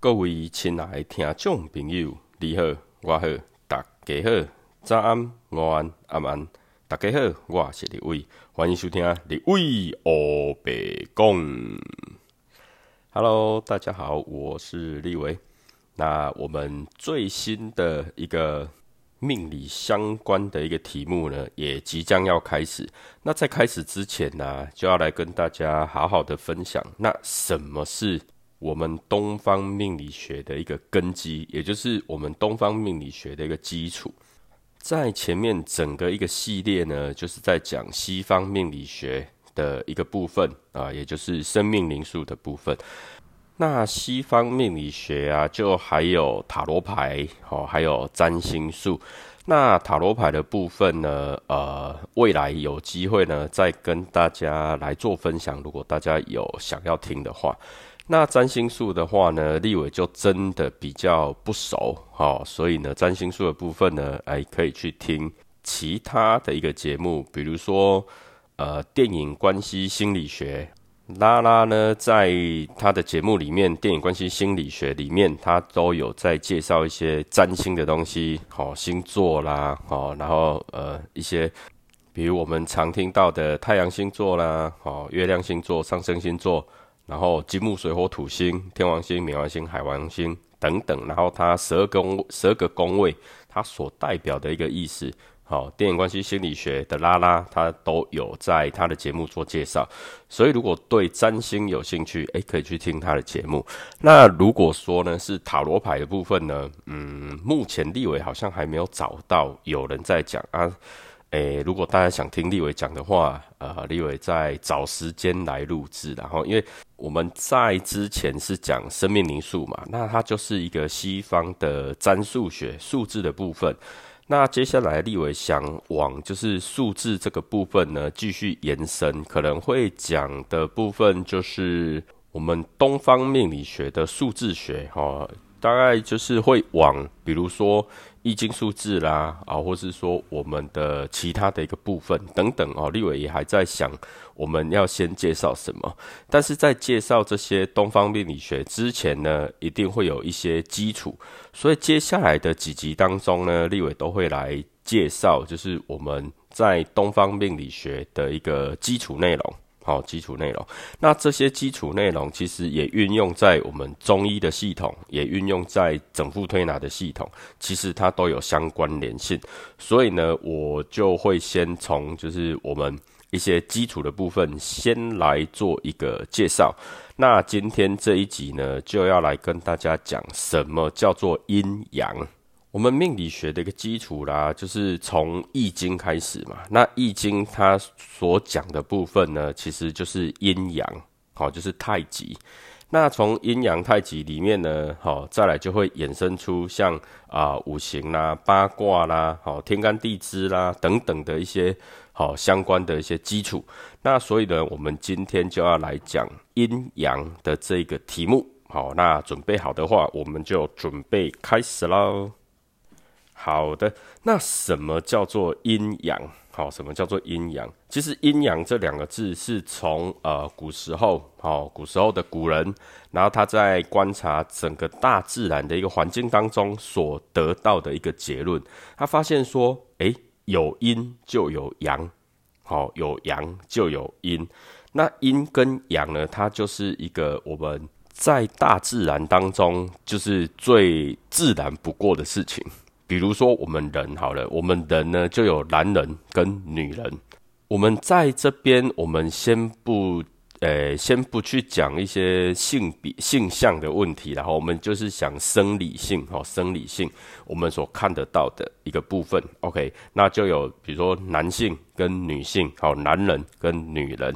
各位亲爱的听众朋友，你好，我好，大家好，早安、午安、晚安，大家好，我是李伟，欢迎收听李伟欧白讲。Hello，大家好，我是李伟。那我们最新的一个命理相关的一个题目呢，也即将要开始。那在开始之前呢，就要来跟大家好好的分享，那什么是？我们东方命理学的一个根基，也就是我们东方命理学的一个基础，在前面整个一个系列呢，就是在讲西方命理学的一个部分啊，也就是生命灵数的部分。那西方命理学啊，就还有塔罗牌哦，还有占星术。那塔罗牌的部分呢，呃，未来有机会呢，再跟大家来做分享。如果大家有想要听的话。那占星术的话呢，立伟就真的比较不熟，哈，所以呢，占星术的部分呢，哎，可以去听其他的一个节目，比如说，呃，电影关系心理学，拉拉呢，在他的节目里面，电影关系心理学里面，他都有在介绍一些占星的东西，好，星座啦，好，然后呃，一些，比如我们常听到的太阳星座啦，好，月亮星座、上升星座。然后金木水火土星、天王星、冥王星、海王星等等，然后它十二宫、十二个宫位，它所代表的一个意思，好，电影关系心理学的拉拉，它都有在他的节目做介绍。所以如果对占星有兴趣，诶，可以去听他的节目。那如果说呢是塔罗牌的部分呢，嗯，目前立伟好像还没有找到有人在讲啊。诶，如果大家想听立伟讲的话，呃，立伟在找时间来录制。然后，因为我们在之前是讲生命灵数嘛，那它就是一个西方的占数学数字的部分。那接下来立伟想往就是数字这个部分呢继续延伸，可能会讲的部分就是我们东方命理学的数字学，哈，大概就是会往比如说。易经数字啦，啊，或是说我们的其他的一个部分等等哦，立伟也还在想我们要先介绍什么。但是在介绍这些东方命理学之前呢，一定会有一些基础，所以接下来的几集当中呢，立伟都会来介绍，就是我们在东方命理学的一个基础内容。好，基础内容。那这些基础内容其实也运用在我们中医的系统，也运用在整副推拿的系统，其实它都有相关联性。所以呢，我就会先从就是我们一些基础的部分先来做一个介绍。那今天这一集呢，就要来跟大家讲什么叫做阴阳。我们命理学的一个基础啦，就是从易经开始嘛。那易经它所讲的部分呢，其实就是阴阳，好，就是太极。那从阴阳太极里面呢，好，再来就会衍生出像啊五行啦、八卦啦、好天干地支啦等等的一些好相关的一些基础。那所以呢，我们今天就要来讲阴阳的这个题目。好，那准备好的话，我们就准备开始喽。好的，那什么叫做阴阳？好，什么叫做阴阳？其实阴阳这两个字是从呃古时候，好古时候的古人，然后他在观察整个大自然的一个环境当中所得到的一个结论。他发现说，诶，有阴就有阳，好，有阳就有阴。那阴跟阳呢，它就是一个我们在大自然当中就是最自然不过的事情。比如说，我们人好了，我们人呢就有男人跟女人。我们在这边，我们先不，呃，先不去讲一些性比性向的问题，然后我们就是想生理性，哦，生理性，我们所看得到的一个部分。OK，那就有比如说男性跟女性，好，男人跟女人。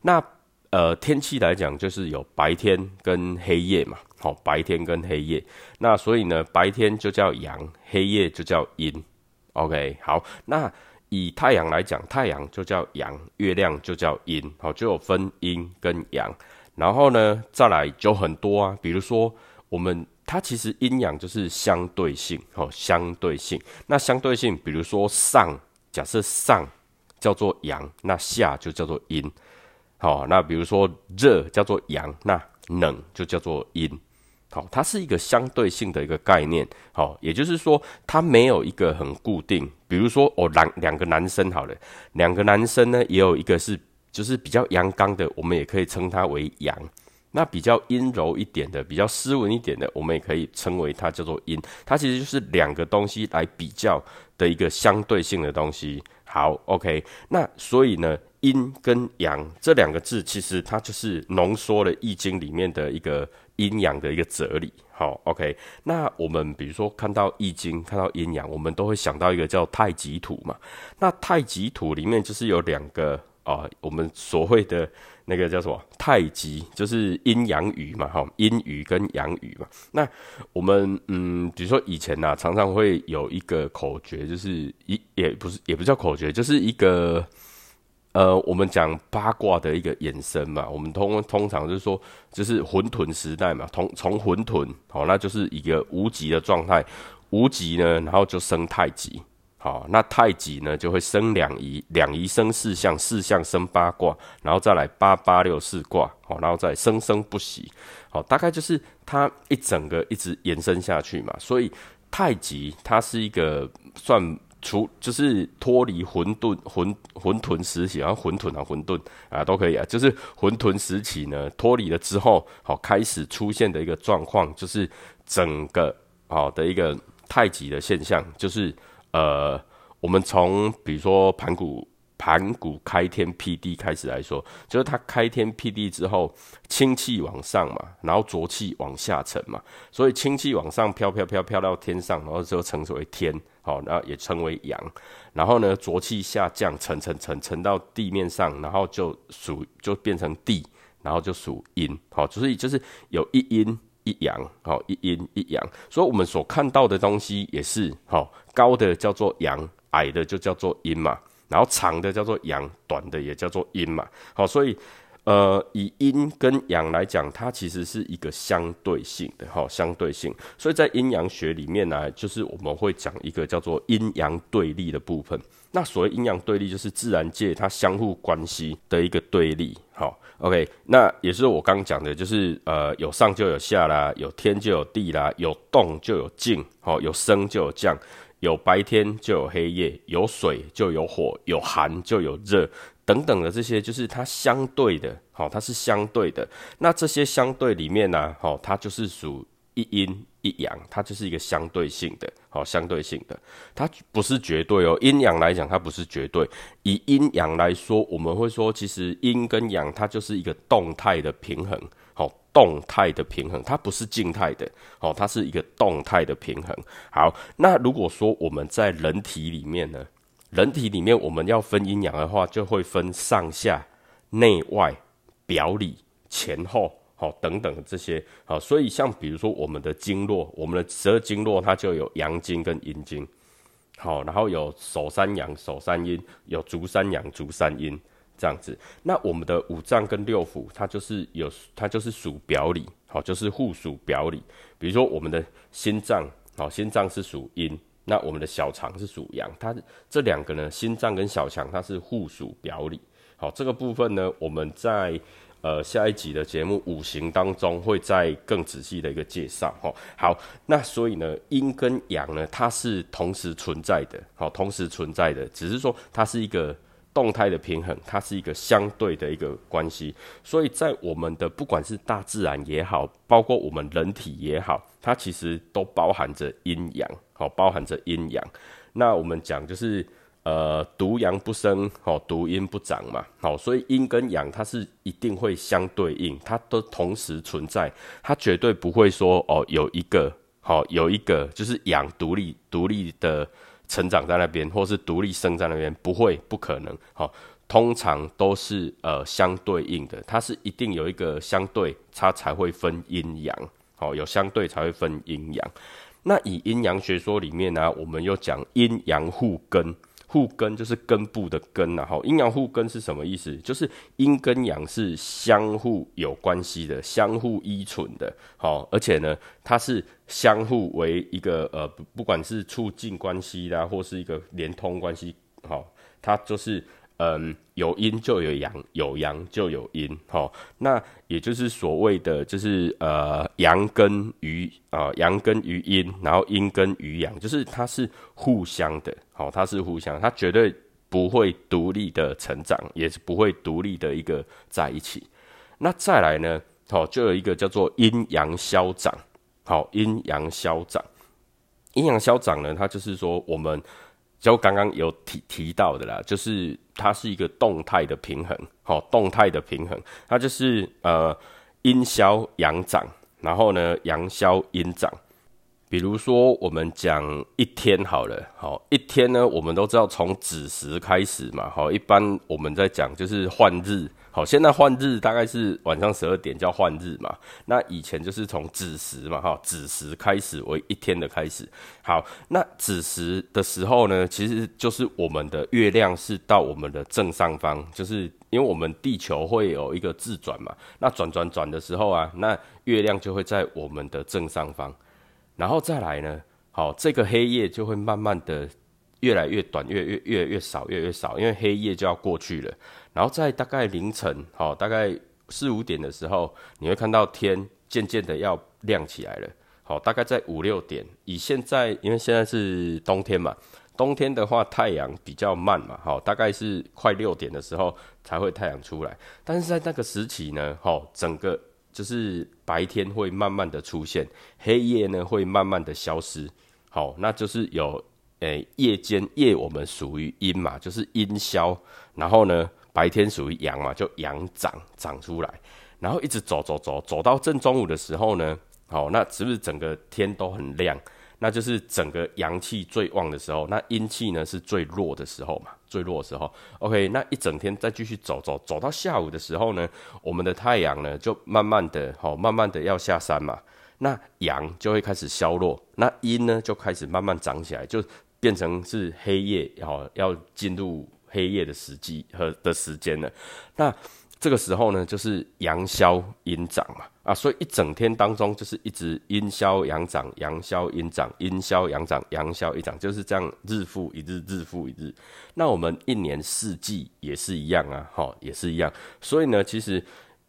那呃，天气来讲，就是有白天跟黑夜嘛。好，白天跟黑夜，那所以呢，白天就叫阳，黑夜就叫阴。OK，好，那以太阳来讲，太阳就叫阳，月亮就叫阴。好，就有分阴跟阳。然后呢，再来就很多啊，比如说我们它其实阴阳就是相对性，好，相对性。那相对性，比如说上，假设上叫做阳，那下就叫做阴。好，那比如说热叫做阳，那冷就叫做阴。好，它是一个相对性的一个概念，好，也就是说，它没有一个很固定。比如说，哦，两两个男生好了，两个男生呢，也有一个是就是比较阳刚的，我们也可以称它为阳；那比较阴柔一点的，比较斯文一点的，我们也可以称为它叫做阴。它其实就是两个东西来比较的一个相对性的东西。好，OK，那所以呢？阴跟阳这两个字，其实它就是浓缩了《易经》里面的一个阴阳的一个哲理。好，OK。那我们比如说看到《易经》，看到阴阳，我们都会想到一个叫太极图嘛。那太极图里面就是有两个啊，我们所谓的那个叫什么太极，就是阴阳鱼嘛，哈，阴鱼跟阳鱼嘛。那我们嗯，比如说以前呐，常常会有一个口诀，就是一也不是也不叫口诀，就是一个。呃，我们讲八卦的一个衍生嘛，我们通通常就是说，就是混沌时代嘛，从从混沌，好，那就是一个无极的状态，无极呢，然后就生太极，好，那太极呢就会生两仪，两仪生四象，四象生八卦，然后再来八八六四卦，好，然后再生生不息，好，大概就是它一整个一直延伸下去嘛，所以太极它是一个算。除就是脱离混沌混混沌时期，然后混沌啊混沌啊都可以啊，就是混沌时期呢脱离了之后，好开始出现的一个状况，就是整个好的一个太极的现象，就是呃，我们从比如说盘古。盘古开天辟地开始来说，就是他开天辟地之后，氢气往上嘛，然后浊气往下沉嘛，所以氢气往上飘飘飘飘到天上，然后就称之为天，好，然后也称为阳。然后呢，浊气下降，沉沉沉沉到地面上，然后就属就变成地，然后就属阴，好，所以就是有一阴一阳，好，一阴一阳。所以我们所看到的东西也是，好，高的叫做阳，矮的就叫做阴嘛。然后长的叫做阳，短的也叫做阴嘛。好，所以呃，以阴跟阳来讲，它其实是一个相对性的，哈，相对性。所以在阴阳学里面呢，就是我们会讲一个叫做阴阳对立的部分。那所谓阴阳对立，就是自然界它相互关系的一个对立。好，OK，那也是我刚讲的，就是呃，有上就有下啦，有天就有地啦，有动就有静，好，有升就有降。有白天就有黑夜，有水就有火，有寒就有热，等等的这些就是它相对的，好，它是相对的。那这些相对里面呢，好，它就是属一阴一阳，它就是一个相对性的，好，相对性的，它不是绝对哦。阴阳来讲，它不是绝对。以阴阳来说，我们会说，其实阴跟阳它就是一个动态的平衡。动态的平衡，它不是静态的，哦，它是一个动态的平衡。好，那如果说我们在人体里面呢，人体里面我们要分阴阳的话，就会分上下、内外、表里、前后，好，等等这些。好，所以像比如说我们的经络，我们的十二经络它就有阳经跟阴经，好，然后有手三阳、手三阴，有足三阳、足三阴。这样子，那我们的五脏跟六腑，它就是有，它就是属表里，好，就是互属表里。比如说我们的心脏，好，心脏是属阴，那我们的小肠是属阳，它这两个呢，心脏跟小肠它是互属表里。好，这个部分呢，我们在呃下一集的节目五行当中会再更仔细的一个介绍。哈，好，那所以呢，阴跟阳呢，它是同时存在的，好，同时存在的，只是说它是一个。动态的平衡，它是一个相对的一个关系，所以在我们的不管是大自然也好，包括我们人体也好，它其实都包含着阴阳，好，包含着阴阳。那我们讲就是呃，独阳不生，好，独阴不长嘛，好，所以阴跟阳它是一定会相对应，它都同时存在，它绝对不会说哦，有一个好，有一个就是阳独立独立的。成长在那边，或是独立生在那边，不会，不可能。好，通常都是呃相对应的，它是一定有一个相对，它才会分阴阳。好，有相对才会分阴阳。那以阴阳学说里面呢，我们又讲阴阳互根。互根就是根部的根然后，阴阳互根是什么意思？就是阴跟阳是相互有关系的，相互依存的，好，而且呢，它是相互为一个呃，不管是促进关系啦，或是一个连通关系，好，它就是嗯，有阴就有阳，有阳就有阴，哈。那也就是所谓的，就是呃，阳根于啊，阳根于阴，然后阴根于阳，就是它是互相的，好，它是互相，它绝对不会独立的成长，也是不会独立的一个在一起。那再来呢，好，就有一个叫做阴阳消长，好，阴阳消长，阴阳消长呢，它就是说我们。就刚刚有提提到的啦，就是它是一个动态的平衡，好，动态的平衡，它就是呃阴消阳长，然后呢阳消阴长。比如说我们讲一天好了，好一天呢，我们都知道从子时开始嘛，好，一般我们在讲就是换日。好，现在换日大概是晚上十二点叫换日嘛。那以前就是从子时嘛，哈，子时开始为一天的开始。好，那子时的时候呢，其实就是我们的月亮是到我们的正上方，就是因为我们地球会有一个自转嘛。那转转转的时候啊，那月亮就会在我们的正上方。然后再来呢，好，这个黑夜就会慢慢的越来越短，越越越来越少，越来越少，因为黑夜就要过去了。然后在大概凌晨，好，大概四五点的时候，你会看到天渐渐的要亮起来了。好，大概在五六点，以现在，因为现在是冬天嘛，冬天的话太阳比较慢嘛，好，大概是快六点的时候才会太阳出来。但是在那个时期呢，好，整个就是白天会慢慢的出现，黑夜呢会慢慢的消失。好，那就是有，诶，夜间夜我们属于阴嘛，就是阴消，然后呢。白天属于阳嘛，就阳长长出来，然后一直走走走走到正中午的时候呢，好，那是不是整个天都很亮？那就是整个阳气最旺的时候，那阴气呢是最弱的时候嘛，最弱的时候。OK，那一整天再继续走走走到下午的时候呢，我们的太阳呢就慢慢的好，慢慢的要下山嘛，那阳就会开始消弱，那阴呢就开始慢慢长起来，就变成是黑夜，好要进入。黑夜的时机和的时间了，那这个时候呢，就是阳消阴长嘛，啊，所以一整天当中就是一直阴消阳长，阳消阴长，阴消阳长，阳消一长，就是这样日复一日，日复一日。那我们一年四季也是一样啊，哈，也是一样。所以呢，其实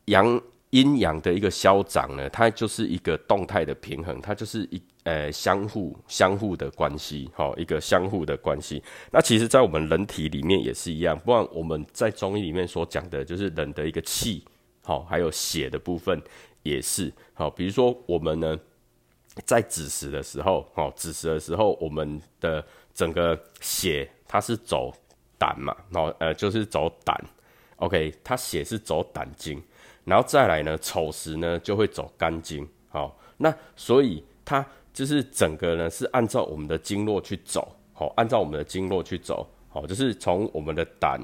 阳。阴阳的一个消长呢，它就是一个动态的平衡，它就是一呃相互相互的关系，好一个相互的关系。那其实，在我们人体里面也是一样，不然我们在中医里面所讲的，就是人的一个气，好还有血的部分也是好。比如说我们呢，在子时的时候，好子时的时候，我们的整个血它是走胆嘛，然后呃就是走胆，OK，它血是走胆经。然后再来呢，丑时呢就会走肝经，好，那所以它就是整个呢是按照我们的经络去走，好，按照我们的经络去走，好，就是从我们的胆，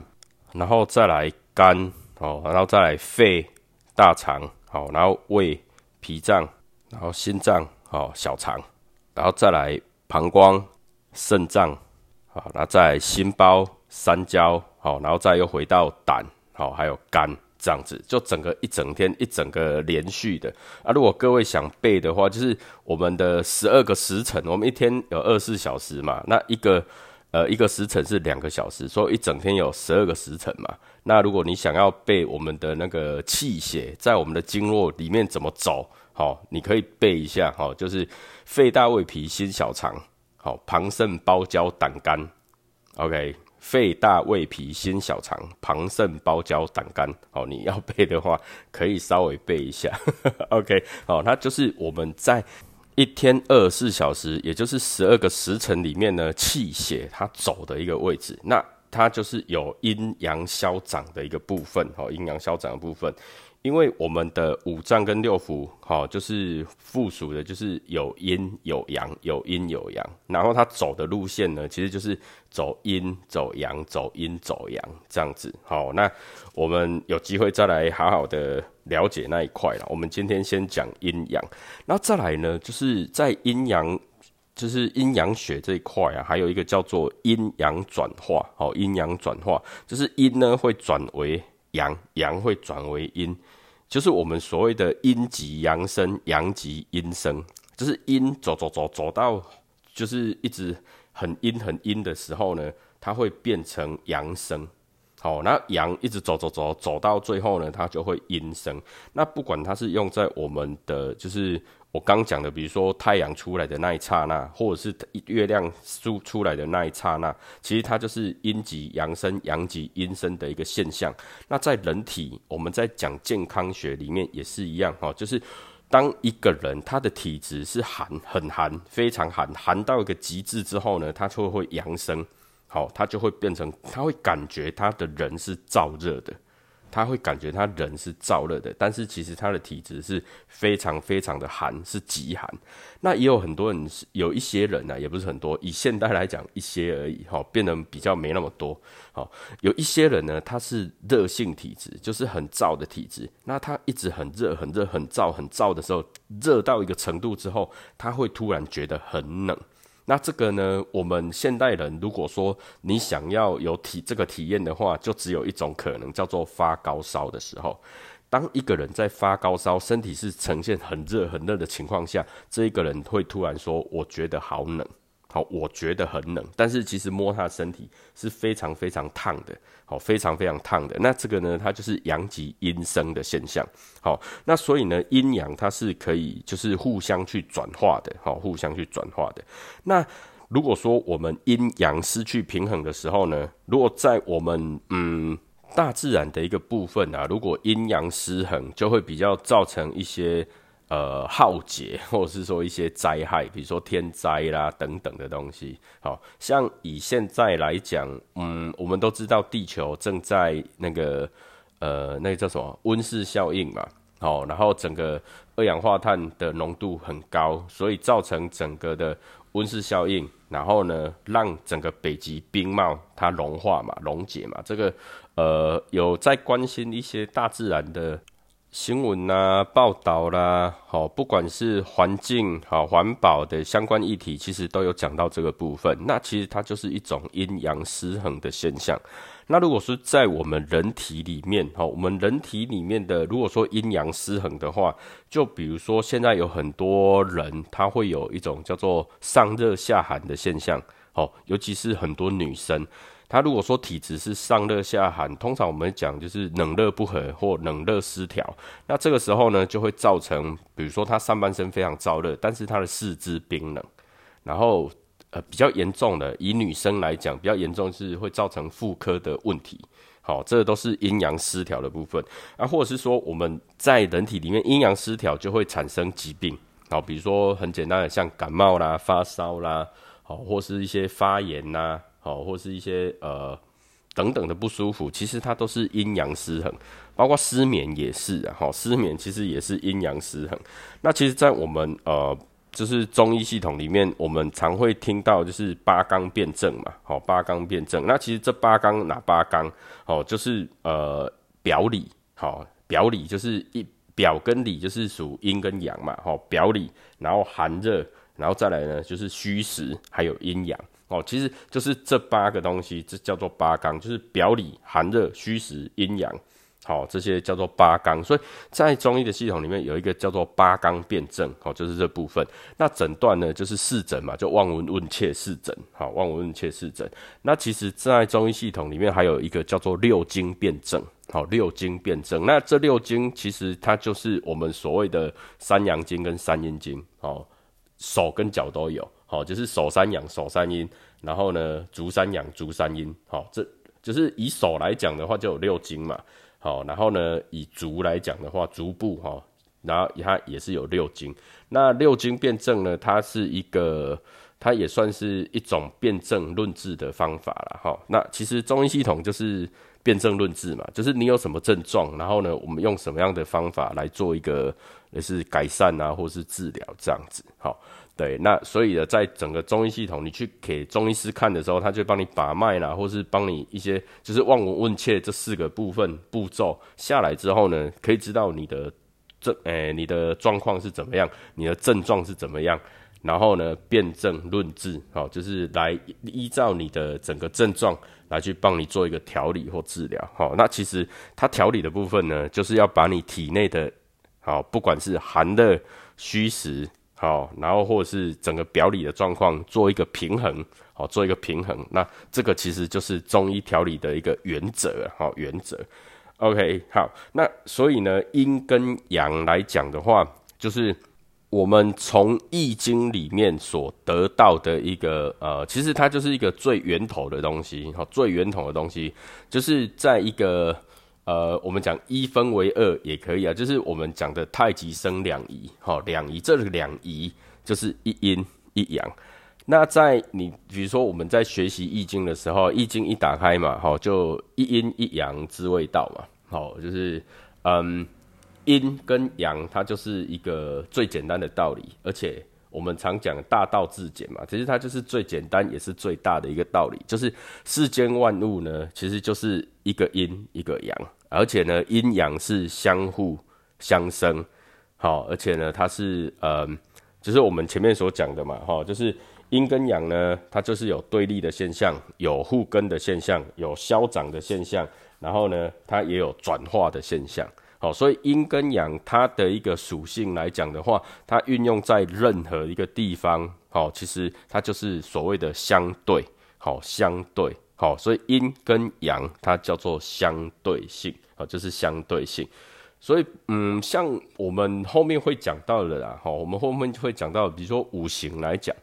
然后再来肝，好，然后再来肺、大肠，好，然后胃、脾脏，然后心脏，好，小肠，然后再来膀胱、肾脏，好，然后再心包、三焦，好，然后再又回到胆，好，还有肝。这样子就整个一整天一整个连续的啊！如果各位想背的话，就是我们的十二个时辰，我们一天有二十四小时嘛，那一个呃一个时辰是两个小时，所以一整天有十二个时辰嘛。那如果你想要背我们的那个气血在我们的经络里面怎么走，好，你可以背一下，好，就是肺大胃脾心小肠，好，膀肾包胶胆肝，OK。肺大胃脾心小肠膀肾包胶胆肝，哦，你要背的话可以稍微背一下。OK，好，那就是我们在一天二十四小时，也就是十二个时辰里面呢，气血它走的一个位置，那它就是有阴阳消长的一个部分，哦，阴阳消长的部分。因为我们的五脏跟六腑，哈，就是附属的，就是有阴有阳，有阴有阳。然后它走的路线呢，其实就是走阴走阳，走阴走阳这样子。好，那我们有机会再来好好的了解那一块了。我们今天先讲阴阳，然后再来呢，就是在阴阳，就是阴阳学这一块啊，还有一个叫做阴阳转化。好，阴阳转化就是阴呢会转为阳，阳会转为阴。就是我们所谓的阴极阳生，阳极阴生，就是阴走走走走到，就是一直很阴很阴的时候呢，它会变成阳生好，那阳一直走走走走到最后呢，它就会阴生。那不管它是用在我们的，就是我刚讲的，比如说太阳出来的那一刹那，或者是月亮出出来的那一刹那，其实它就是阴极阳生、阳极阴生的一个现象。那在人体，我们在讲健康学里面也是一样，哈，就是当一个人他的体质是寒、很寒、非常寒，寒到一个极致之后呢，他就会阳生。好，他就会变成，他会感觉他的人是燥热的，他会感觉他人是燥热的，但是其实他的体质是非常非常的寒，是极寒。那也有很多人，有一些人呢，也不是很多，以现代来讲一些而已，哈，变得比较没那么多。好，有一些人呢，他是热性体质，就是很燥的体质。那他一直很热、很热、很燥、很燥的时候，热到一个程度之后，他会突然觉得很冷。那这个呢？我们现代人如果说你想要有体这个体验的话，就只有一种可能，叫做发高烧的时候。当一个人在发高烧，身体是呈现很热很热的情况下，这一个人会突然说：“我觉得好冷。”好，我觉得很冷，但是其实摸他的身体是非常非常烫的，好，非常非常烫的。那这个呢，它就是阳极阴生的现象。好，那所以呢，阴阳它是可以就是互相去转化的，好，互相去转化的。那如果说我们阴阳失去平衡的时候呢，如果在我们嗯大自然的一个部分啊，如果阴阳失衡，就会比较造成一些。呃，浩劫，或者是说一些灾害，比如说天灾啦等等的东西。好像以现在来讲，嗯，我们都知道地球正在那个呃，那个叫什么温室效应嘛。好，然后整个二氧化碳的浓度很高，所以造成整个的温室效应，然后呢，让整个北极冰帽它融化嘛，溶解嘛。这个呃，有在关心一些大自然的。新闻啦、报道啦，好，不管是环境好、环保的相关议题，其实都有讲到这个部分。那其实它就是一种阴阳失衡的现象。那如果是在我们人体里面，好，我们人体里面的，如果说阴阳失衡的话，就比如说现在有很多人，他会有一种叫做上热下寒的现象，好，尤其是很多女生。他如果说体质是上热下寒，通常我们讲就是冷热不和或冷热失调。那这个时候呢，就会造成，比如说他上半身非常燥热，但是他的四肢冰冷。然后，呃，比较严重的，以女生来讲，比较严重是会造成妇科的问题。好，这都是阴阳失调的部分。啊，或者是说我们在人体里面阴阳失调就会产生疾病。好，比如说很简单的像感冒啦、发烧啦，好，或是一些发炎呐。好，或是一些呃等等的不舒服，其实它都是阴阳失衡，包括失眠也是啊。好，失眠其实也是阴阳失衡。那其实，在我们呃就是中医系统里面，我们常会听到就是八纲辩证嘛。好，八纲辩证。那其实这八纲哪八纲？哦，就是呃表里。好，表里就是一表跟里就是属阴跟阳嘛。好，表里，然后寒热，然后再来呢就是虚实，还有阴阳。哦，其实就是这八个东西，这叫做八纲，就是表里、寒热、虚实、阴阳，好，这些叫做八纲。所以在中医的系统里面有一个叫做八纲辩证，好，就是这部分。那诊断呢，就是视诊嘛，就望闻问切视诊，好，望闻问切视诊。那其实，在中医系统里面还有一个叫做六经辩证，好，六经辩证。那这六经其实它就是我们所谓的三阳经跟三阴经，哦，手跟脚都有。好，就是手三阳手三阴，然后呢，足三阳足三阴。好，这就是以手来讲的话，就有六经嘛。好，然后呢，以足来讲的话，足部哈，然后它也是有六经。那六经辩证呢，它是一个，它也算是一种辩证论治的方法了。哈，那其实中医系统就是辩证论治嘛，就是你有什么症状，然后呢，我们用什么样的方法来做一个也是改善啊，或是治疗这样子。好。对，那所以呢，在整个中医系统，你去给中医师看的时候，他就帮你把脉啦，或是帮你一些就是望闻问切这四个部分步骤下来之后呢，可以知道你的症，诶，你的状况是怎么样，你的症状是怎么样，然后呢，辨证论治，好，就是来依照你的整个症状来去帮你做一个调理或治疗，好，那其实它调理的部分呢，就是要把你体内的，好，不管是寒热虚实。好，然后或者是整个表里的状况做一个平衡，好，做一个平衡。那这个其实就是中医调理的一个原则，好，原则。OK，好，那所以呢，阴跟阳来讲的话，就是我们从易经里面所得到的一个呃，其实它就是一个最源头的东西，好，最源头的东西，就是在一个呃，我们讲一分为二也可以啊，就是我们讲的太极生两仪，好，两仪，这两仪就是一阴一阳。那在你比如说我们在学习易经的时候，易经一打开嘛，好，就一阴一阳之谓道嘛。好，就是嗯，阴跟阳，它就是一个最简单的道理，而且我们常讲大道至简嘛，其实它就是最简单也是最大的一个道理，就是世间万物呢，其实就是一个阴一个阳，而且呢，阴阳是相互相生，好，而且呢，它是嗯，就是我们前面所讲的嘛，哈，就是阴跟阳呢，它就是有对立的现象，有互根的现象，有消长的现象。然后呢，它也有转化的现象，好，所以阴跟阳它的一个属性来讲的话，它运用在任何一个地方，好，其实它就是所谓的相对，好，相对，好，所以阴跟阳它叫做相对性，好，就是相对性。所以，嗯，像我们后面会讲到的啦，好，我们后面会讲到，比如说五行来讲，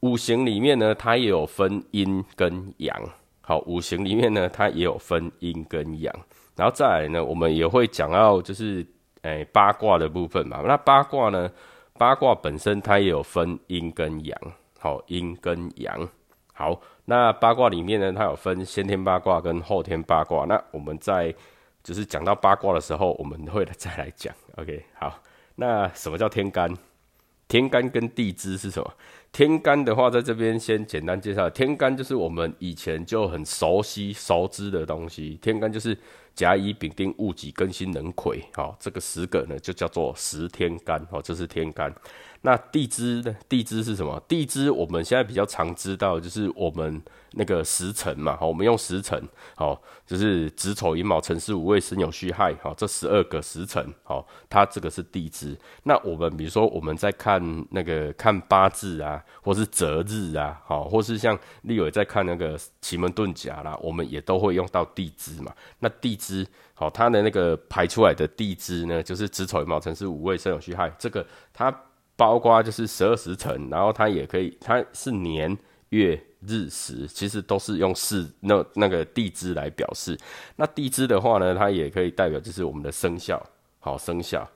五行里面呢，它也有分阴跟阳。好，五行里面呢，它也有分阴跟阳，然后再来呢，我们也会讲到就是诶八卦的部分嘛。那八卦呢，八卦本身它也有分阴跟阳。好，阴跟阳。好，那八卦里面呢，它有分先天八卦跟后天八卦。那我们在就是讲到八卦的时候，我们会再来讲。OK，好，那什么叫天干？天干跟地支是什么？天干的话，在这边先简单介绍。天干就是我们以前就很熟悉、熟知的东西。天干就是甲乙丙丁戊己庚辛壬癸，好，这个十个呢就叫做十天干，哦，这是天干。那地支呢？地支是什么？地支我们现在比较常知道，就是我们那个时辰嘛。好，我们用时辰，好，就是子丑寅卯辰巳午未申酉戌亥，好，这十二个时辰，好，它这个是地支。那我们比如说我们在看那个看八字啊，或是择日啊，好，或是像立伟在看那个奇门遁甲啦，我们也都会用到地支嘛。那地支，好，它的那个排出来的地支呢，就是子丑寅卯辰巳午未申酉戌亥，这个它。包括就是十二时辰，然后它也可以，它是年月日时，其实都是用四那那个地支来表示。那地支的话呢，它也可以代表就是我们的生肖，好生肖。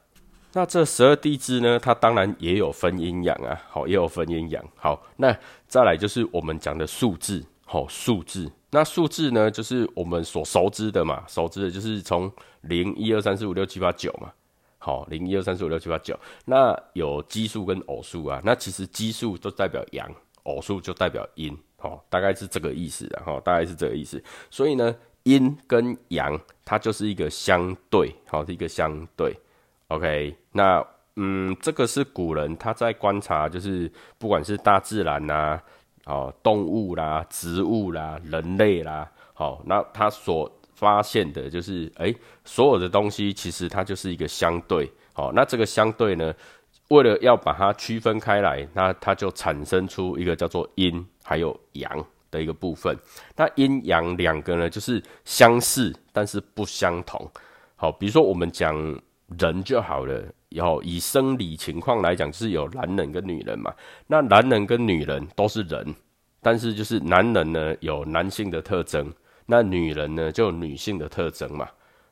那这十二地支呢，它当然也有分阴阳啊，好也有分阴阳。好，那再来就是我们讲的数字，好数字。那数字呢，就是我们所熟知的嘛，熟知的就是从零一二三四五六七八九嘛。好，零一二三四五六七八九，那有奇数跟偶数啊。那其实奇数就代表阳，偶数就代表阴，好，大概是这个意思的哈，大概是这个意思。所以呢，阴跟阳它就是一个相对，好，是一个相对。OK，那嗯，这个是古人他在观察，就是不管是大自然呐，哦，动物啦、植物啦、人类啦，好，那他所发现的就是，哎，所有的东西其实它就是一个相对，好，那这个相对呢，为了要把它区分开来，那它就产生出一个叫做阴还有阳的一个部分。那阴阳两个呢，就是相似但是不相同。好，比如说我们讲人就好了，然后以生理情况来讲，就是有男人跟女人嘛。那男人跟女人都是人，但是就是男人呢有男性的特征。那女人呢，就有女性的特征嘛。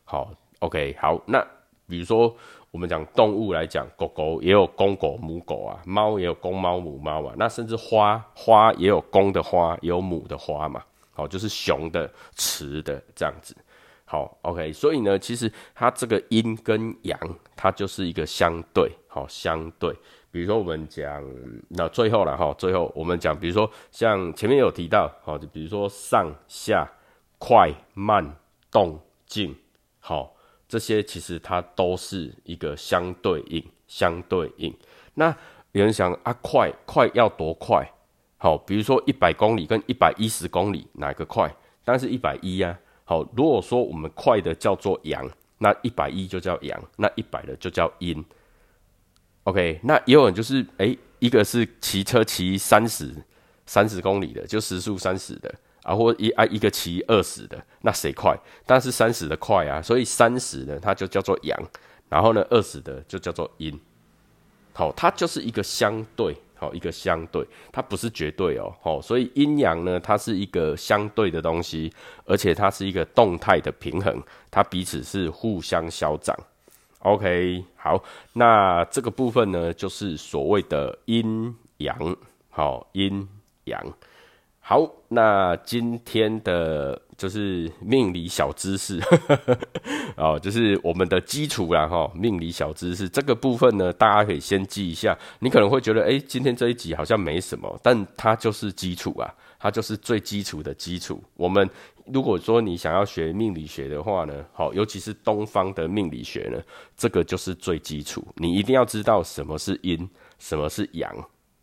好，OK，好。那比如说，我们讲动物来讲，狗狗也有公狗、母狗啊，猫也有公猫、母猫啊。那甚至花花也有公的花，也有母的花嘛。好，就是雄的、雌的这样子。好，OK。所以呢，其实它这个阴跟阳，它就是一个相对。好，相对。比如说我们讲，那最后了哈，最后我们讲，比如说像前面有提到，好，就比如说上下。快慢动静，好，这些其实它都是一个相对应，相对应。那有人想啊，快快要多快？好，比如说一百公里跟一百一十公里，哪个快？当然是一百一呀。好，如果说我们快的叫做阳，那一百一就叫阳，那一百的就叫阴。OK，那也有人就是诶，一个是骑车骑三十三十公里的，就时速三十的啊，或一啊一个骑二十的，那谁快？但是三十的快啊，所以三十呢，它就叫做阳，然后呢二十的就叫做阴。好，它就是一个相对，好一个相对，它不是绝对哦。好，所以阴阳呢，它是一个相对的东西，而且它是一个动态的平衡，它彼此是互相消长。OK，好，那这个部分呢，就是所谓的阴阳，好阴阳。好，那今天的。就是命理小知识，哦，就是我们的基础啦哈。命理小知识这个部分呢，大家可以先记一下。你可能会觉得，哎，今天这一集好像没什么，但它就是基础啊，它就是最基础的基础。我们如果说你想要学命理学的话呢，好，尤其是东方的命理学呢，这个就是最基础。你一定要知道什么是阴，什么是阳。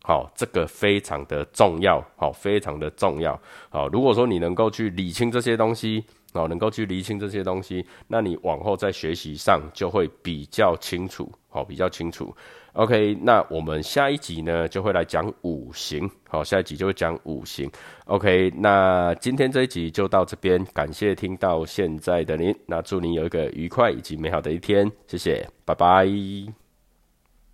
好，这个非常的重要，好，非常的重要，好。如果说你能够去理清这些东西，哦，能够去理清这些东西，那你往后在学习上就会比较清楚，好，比较清楚。OK，那我们下一集呢就会来讲五行，好，下一集就会讲五行。OK，那今天这一集就到这边，感谢听到现在的您，那祝您有一个愉快以及美好的一天，谢谢，拜拜。